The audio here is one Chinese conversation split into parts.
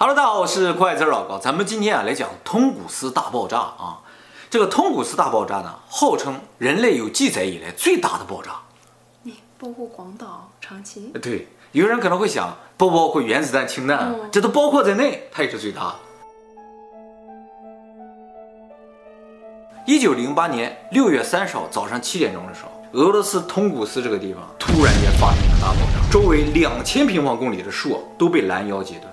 Hello，大家好，我是快字老高。咱们今天啊来讲通古斯大爆炸啊。这个通古斯大爆炸呢，号称人类有记载以来最大的爆炸。你包括广岛、长崎？对，有人可能会想，包不包括原子弹、氢弹？嗯、这都包括在内，它也是最大的。一九零八年六月三十号早上七点钟的时候，俄罗斯通古斯这个地方突然间发生了大爆炸，周围两千平方公里的树都被拦腰截断。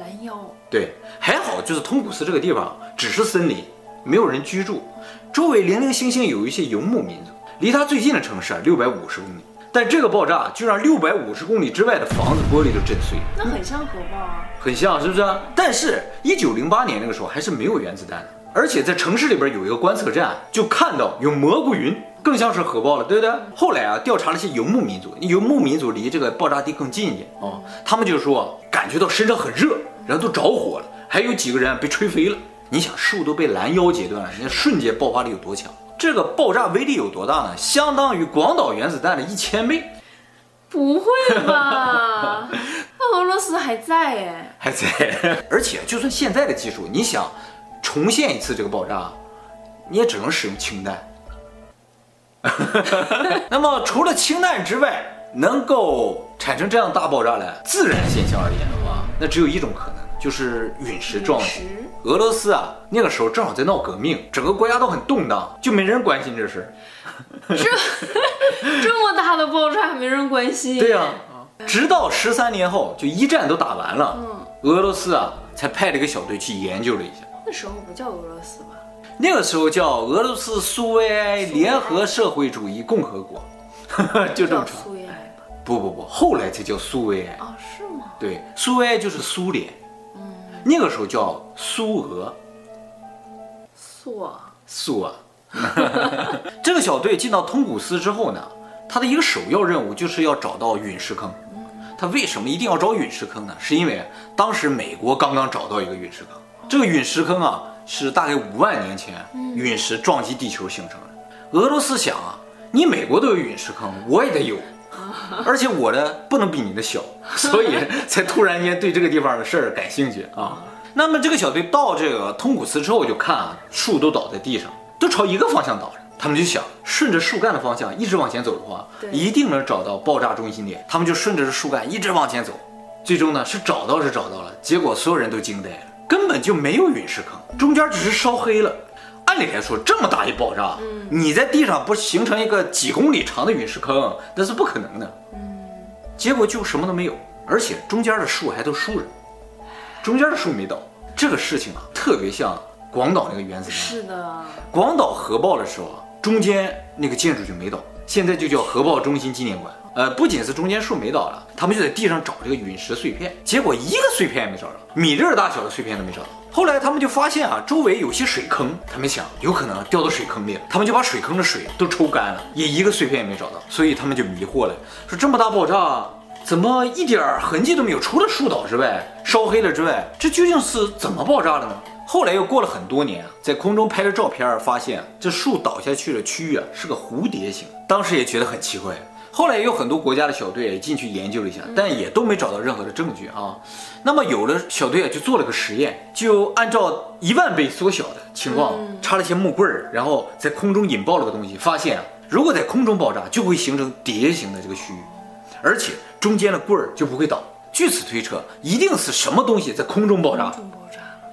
拦腰？对，还好，就是通古斯这个地方只是森林。没有人居住，周围零零星星有一些游牧民族。离它最近的城市啊，六百五十公里。但这个爆炸就让六百五十公里之外的房子玻璃都震碎。那很像核爆啊，很像，是不是？但是，一九零八年那个时候还是没有原子弹的，而且在城市里边有一个观测站，就看到有蘑菇云，更像是核爆了，对不对？后来啊，调查了一些游牧民族，游牧民族离这个爆炸地更近一点啊，他们就说感觉到身上很热，然后都着火了，还有几个人被吹飞了。你想树都被拦腰截断了，人家瞬间爆发力有多强？这个爆炸威力有多大呢？相当于广岛原子弹的一千倍。不会吧？那俄罗斯还在哎，还在。而且就算现在的技术，你想重现一次这个爆炸，你也只能使用氢弹。那么除了氢弹之外，能够产生这样大爆炸来，自然现象而言的话，那只有一种可能。就是陨石撞击。俄罗斯啊，那个时候正好在闹革命，整个国家都很动荡，就没人关心这事。这 这么大的爆炸没人关心？对呀、啊，直到十三年后，就一战都打完了，嗯，俄罗斯啊才派了一个小队去研究了一下。那时候不叫俄罗斯吧？那个时候叫俄罗斯苏维埃联合社会主义共和国，就这么长。苏维埃吧？不不不，后来才叫苏维埃。啊，是吗？对，苏维埃就是苏联。那个时候叫苏俄，苏啊苏啊，这个小队进到通古斯之后呢，他的一个首要任务就是要找到陨石坑。他为什么一定要找陨石坑呢？是因为当时美国刚刚找到一个陨石坑，这个陨石坑啊是大概五万年前陨石撞击地球形成的。俄罗斯想啊，你美国都有陨石坑，我也得有。而且我的不能比你的小，所以才突然间对这个地方的事儿感兴趣啊。那么这个小队到这个通古斯之后，就看啊，树都倒在地上，都朝一个方向倒着。他们就想，顺着树干的方向一直往前走的话，一定能找到爆炸中心点。他们就顺着这树干一直往前走，最终呢是找到是找到了，结果所有人都惊呆了，根本就没有陨石坑，中间只是烧黑了。按理来说，这么大一爆炸，嗯，你在地上不形成一个几公里长的陨石坑，那是不可能的。嗯，结果就什么都没有，而且中间的树还都竖着，中间的树没倒。这个事情啊，特别像广岛那个原子弹。是的，广岛核爆的时候啊，中间那个建筑就没倒，现在就叫核爆中心纪念馆。呃，不仅是中间树没倒了，他们就在地上找这个陨石碎片，结果一个碎片也没找着，米粒儿大小的碎片都没找到。后来他们就发现啊，周围有些水坑，他们想有可能掉到水坑里，他们就把水坑的水都抽干了，也一个碎片也没找到，所以他们就迷惑了，说这么大爆炸，怎么一点痕迹都没有？除了树倒之外，烧黑了之外，这究竟是怎么爆炸的呢？后来又过了很多年，在空中拍了照片，发现这树倒下去的区域啊是个蝴蝶形，当时也觉得很奇怪。后来也有很多国家的小队也进去研究了一下，但也都没找到任何的证据啊。那么有的小队啊就做了个实验，就按照一万倍缩小的情况，插了些木棍儿，然后在空中引爆了个东西，发现啊，如果在空中爆炸，就会形成蝶形的这个区域，而且中间的棍儿就不会倒。据此推测，一定是什么东西在空中爆炸。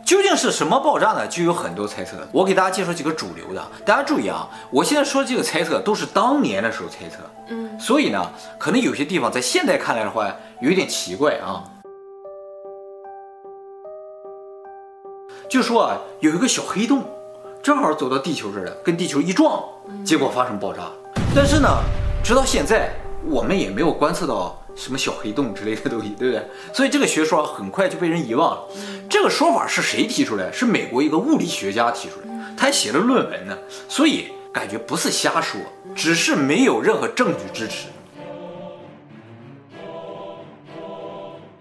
究竟是什么爆炸呢？就有很多猜测。我给大家介绍几个主流的，大家注意啊！我现在说的这个猜测都是当年的时候猜测，嗯，所以呢，可能有些地方在现在看来的话有一点奇怪啊。就说啊，有一个小黑洞，正好走到地球这儿了，跟地球一撞，结果发生爆炸。但是呢，直到现在我们也没有观测到。什么小黑洞之类的东西，对不对？所以这个学说很快就被人遗忘了。这个说法是谁提出来？是美国一个物理学家提出来，他还写了论文呢。所以感觉不是瞎说，只是没有任何证据支持。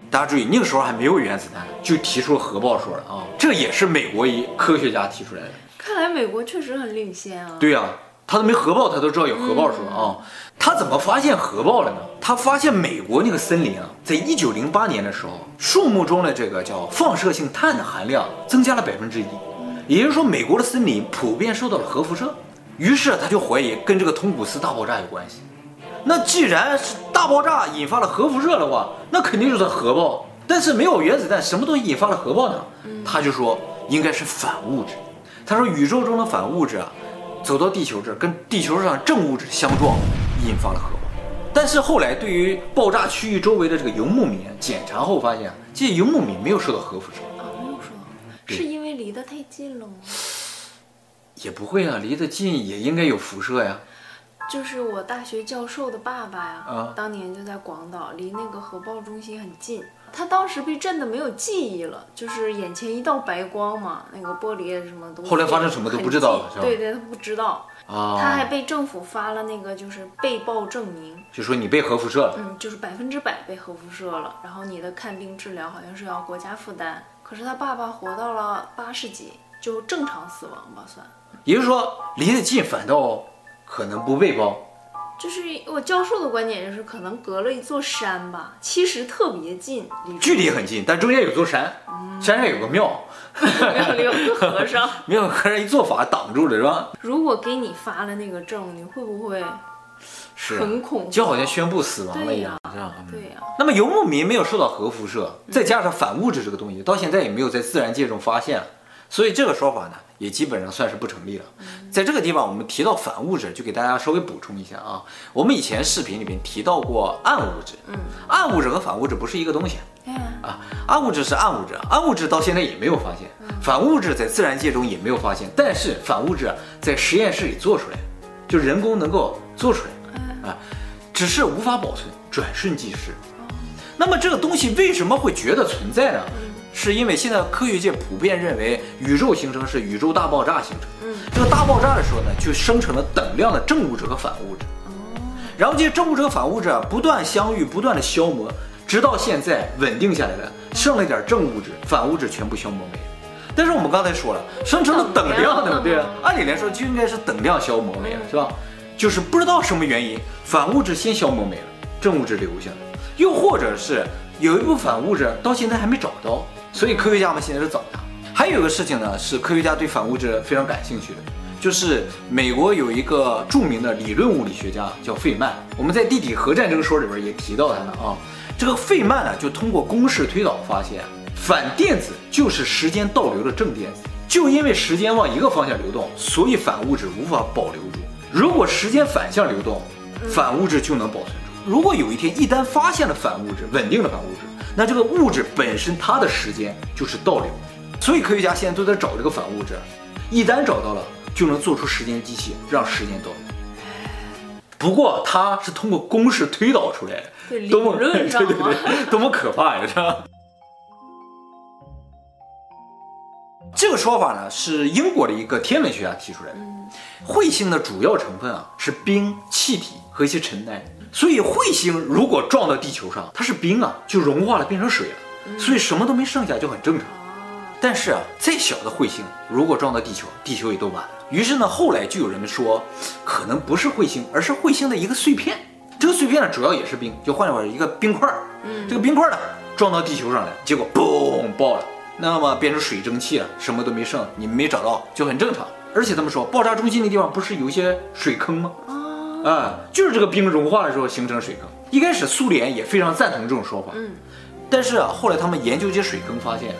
大家注意，那个时候还没有原子弹，就提出了核爆说了啊。这也是美国一科学家提出来的。看来美国确实很领先啊。对呀、啊，他都没核爆，他都知道有核爆说啊。他怎么发现核爆了呢？他发现美国那个森林啊，在一九零八年的时候，树木中的这个叫放射性碳的含量增加了百分之一，也就是说，美国的森林普遍受到了核辐射。于是他就怀疑跟这个通古斯大爆炸有关系。那既然是大爆炸引发了核辐射的话，那肯定就是核爆。但是没有原子弹，什么东西引发了核爆呢？他就说应该是反物质。他说宇宙中的反物质啊。走到地球这儿，跟地球上正物质相撞，引发了核爆。但是后来对于爆炸区域周围的这个游牧民检查后发现，这些游牧民没有受到核辐射啊，没有受到，是因为离得太近了吗？也不会啊，离得近也应该有辐射呀。就是我大学教授的爸爸呀，啊，当年就在广岛，离那个核爆中心很近。他当时被震得没有记忆了，就是眼前一道白光嘛，那个玻璃什么都。后来发生什么都不知道了，是吧？对对，他不知道。啊。他还被政府发了那个就是被曝证明，就说你被核辐射了。嗯，就是百分之百被核辐射了，然后你的看病治疗好像是要国家负担。可是他爸爸活到了八十几，就正常死亡吧算。也就是说，离得近反倒。可能不被爆，就是我教授的观点，就是可能隔了一座山吧，其实特别近，距离很近，但中间有座山，嗯、山上有个庙，庙里有个和尚，庙和尚一做法挡住了，是吧？如果给你发了那个证，你会不会是很恐怖？就好像宣布死亡了一样。对呀、啊。那么游牧民没有受到核辐射，再加上反物质这个东西，到现在也没有在自然界中发现，所以这个说法呢？也基本上算是不成立了。在这个地方，我们提到反物质，就给大家稍微补充一下啊。我们以前视频里面提到过暗物质，嗯，暗物质和反物质不是一个东西。啊，暗物质是暗物质，暗物质到现在也没有发现，反物质在自然界中也没有发现，但是反物质在实验室里做出来，就人工能够做出来，啊，只是无法保存，转瞬即逝。那么这个东西为什么会觉得存在呢？是因为现在科学界普遍认为宇宙形成是宇宙大爆炸形成。嗯，这个大爆炸的时候呢，就生成了等量的正物质和反物质。哦，然后这些正物质和反物质啊，不断相遇，不断的消磨，直到现在稳定下来了，剩了点正物质，反物质全部消磨没了。但是我们刚才说了，生成了等量的，对啊，按理来说就应该是等量消磨没了，是吧？就是不知道什么原因，反物质先消磨没了，正物质留下了，又或者是有一部分反物质到现在还没找到。所以科学家们现在是找它。还有一个事情呢，是科学家对反物质非常感兴趣的，就是美国有一个著名的理论物理学家叫费曼。我们在地底核战争说里边也提到他了啊。这个费曼呢，就通过公式推导发现，反电子就是时间倒流的正电子。就因为时间往一个方向流动，所以反物质无法保留住。如果时间反向流动，反物质就能保存住。如果有一天一旦发现了反物质，稳定的反物质。那这个物质本身它的时间就是倒流，所以科学家现在都在找这个反物质，一旦找到了，就能做出时间机器，让时间倒流。不过它是通过公式推导出来的，多么 对对对，多么可怕呀！是吧？这个说法呢，是英国的一个天文学家提出来的。彗星的主要成分啊是冰、气体和一些尘埃。所以彗星如果撞到地球上，它是冰啊，就融化了变成水了，所以什么都没剩下就很正常。但是啊，再小的彗星如果撞到地球，地球也都完了。于是呢，后来就有人们说，可能不是彗星，而是彗星的一个碎片。这个碎片呢，主要也是冰，就换句话，一个冰块这个冰块呢撞到地球上来，结果嘣爆了，那么变成水蒸气了，什么都没剩，你们没找到就很正常。而且他们说，爆炸中心那地方不是有一些水坑吗？啊，就是这个冰融化的时候形成水坑。一开始苏联也非常赞同这种说法，嗯，但是啊，后来他们研究这些水坑，发现，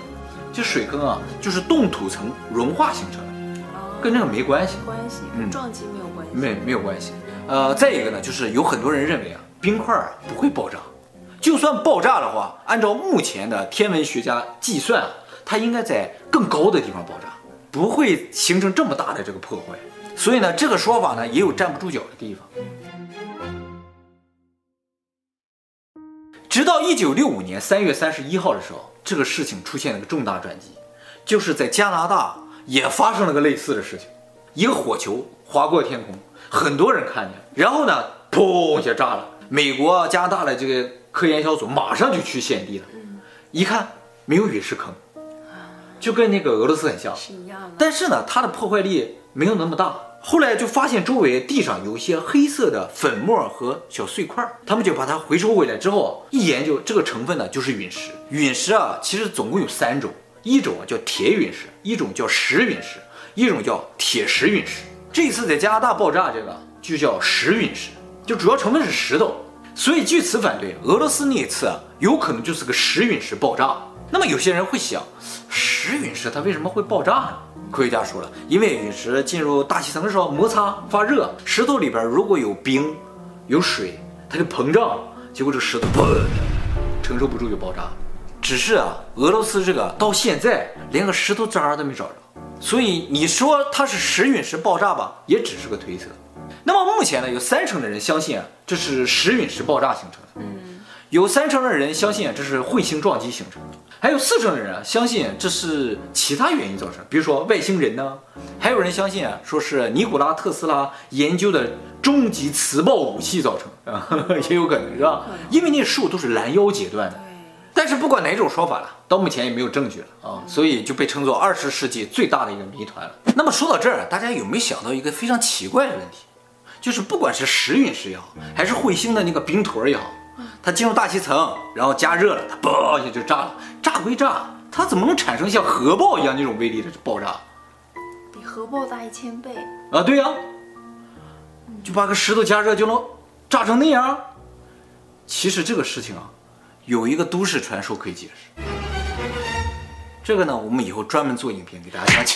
这水坑啊，就是冻土层融化形成的，跟这个没关系，关系，嗯，撞击没有关系，没没有关系。呃，再一个呢，就是有很多人认为啊，冰块啊不会爆炸，就算爆炸的话，按照目前的天文学家计算啊，它应该在更高的地方爆炸，不会形成这么大的这个破坏。所以呢，这个说法呢也有站不住脚的地方。直到一九六五年三月三十一号的时候，这个事情出现了个重大转机，就是在加拿大也发生了个类似的事情，一个火球划过天空，很多人看见，然后呢，砰一下炸了。美国、加拿大的这个科研小组马上就去现地了，一看没有陨石坑，就跟那个俄罗斯很像，是一样的。但是呢，它的破坏力没有那么大。后来就发现周围地上有一些黑色的粉末和小碎块，他们就把它回收回来之后，一研究这个成分呢，就是陨石。陨石啊，其实总共有三种，一种啊叫铁陨石，一种叫石陨石，一种叫铁石陨石。这一次在加拿大爆炸这个就叫石陨石，就主要成分是石头。所以据此反对，俄罗斯那一次啊，有可能就是个石陨石爆炸。那么有些人会想，石陨石它为什么会爆炸呢？科学家说了，因为陨石进入大气层的时候摩擦发热，石头里边如果有冰、有水，它就膨胀，结果这石头嘣，承受不住就爆炸。只是啊，俄罗斯这个到现在连个石头渣都没找着，所以你说它是石陨石爆炸吧，也只是个推测。那么目前呢，有三成的人相信啊，这是石陨石爆炸形成的。嗯，有三成的人相信啊，这是彗星撞击形成的。还有四成的人啊，相信这是其他原因造成，比如说外星人呢。还有人相信啊，说是尼古拉特斯拉研究的终极磁暴武器造成啊，也有可能是吧？因为那树都是拦腰截断的。但是不管哪种说法了，到目前也没有证据了啊，所以就被称作二十世纪最大的一个谜团了。那么说到这儿，大家有没有想到一个非常奇怪的问题？就是不管是石陨石也好，还是彗星的那个冰坨也好。它进入大气层，然后加热了，它嘣一下就炸了。炸归炸，它怎么能产生像核爆一样那种威力的爆炸？比核爆大一千倍啊！对呀，就把个石头加热就能炸成那样。其实这个事情啊，有一个都市传说可以解释。这个呢，我们以后专门做影片给大家讲解。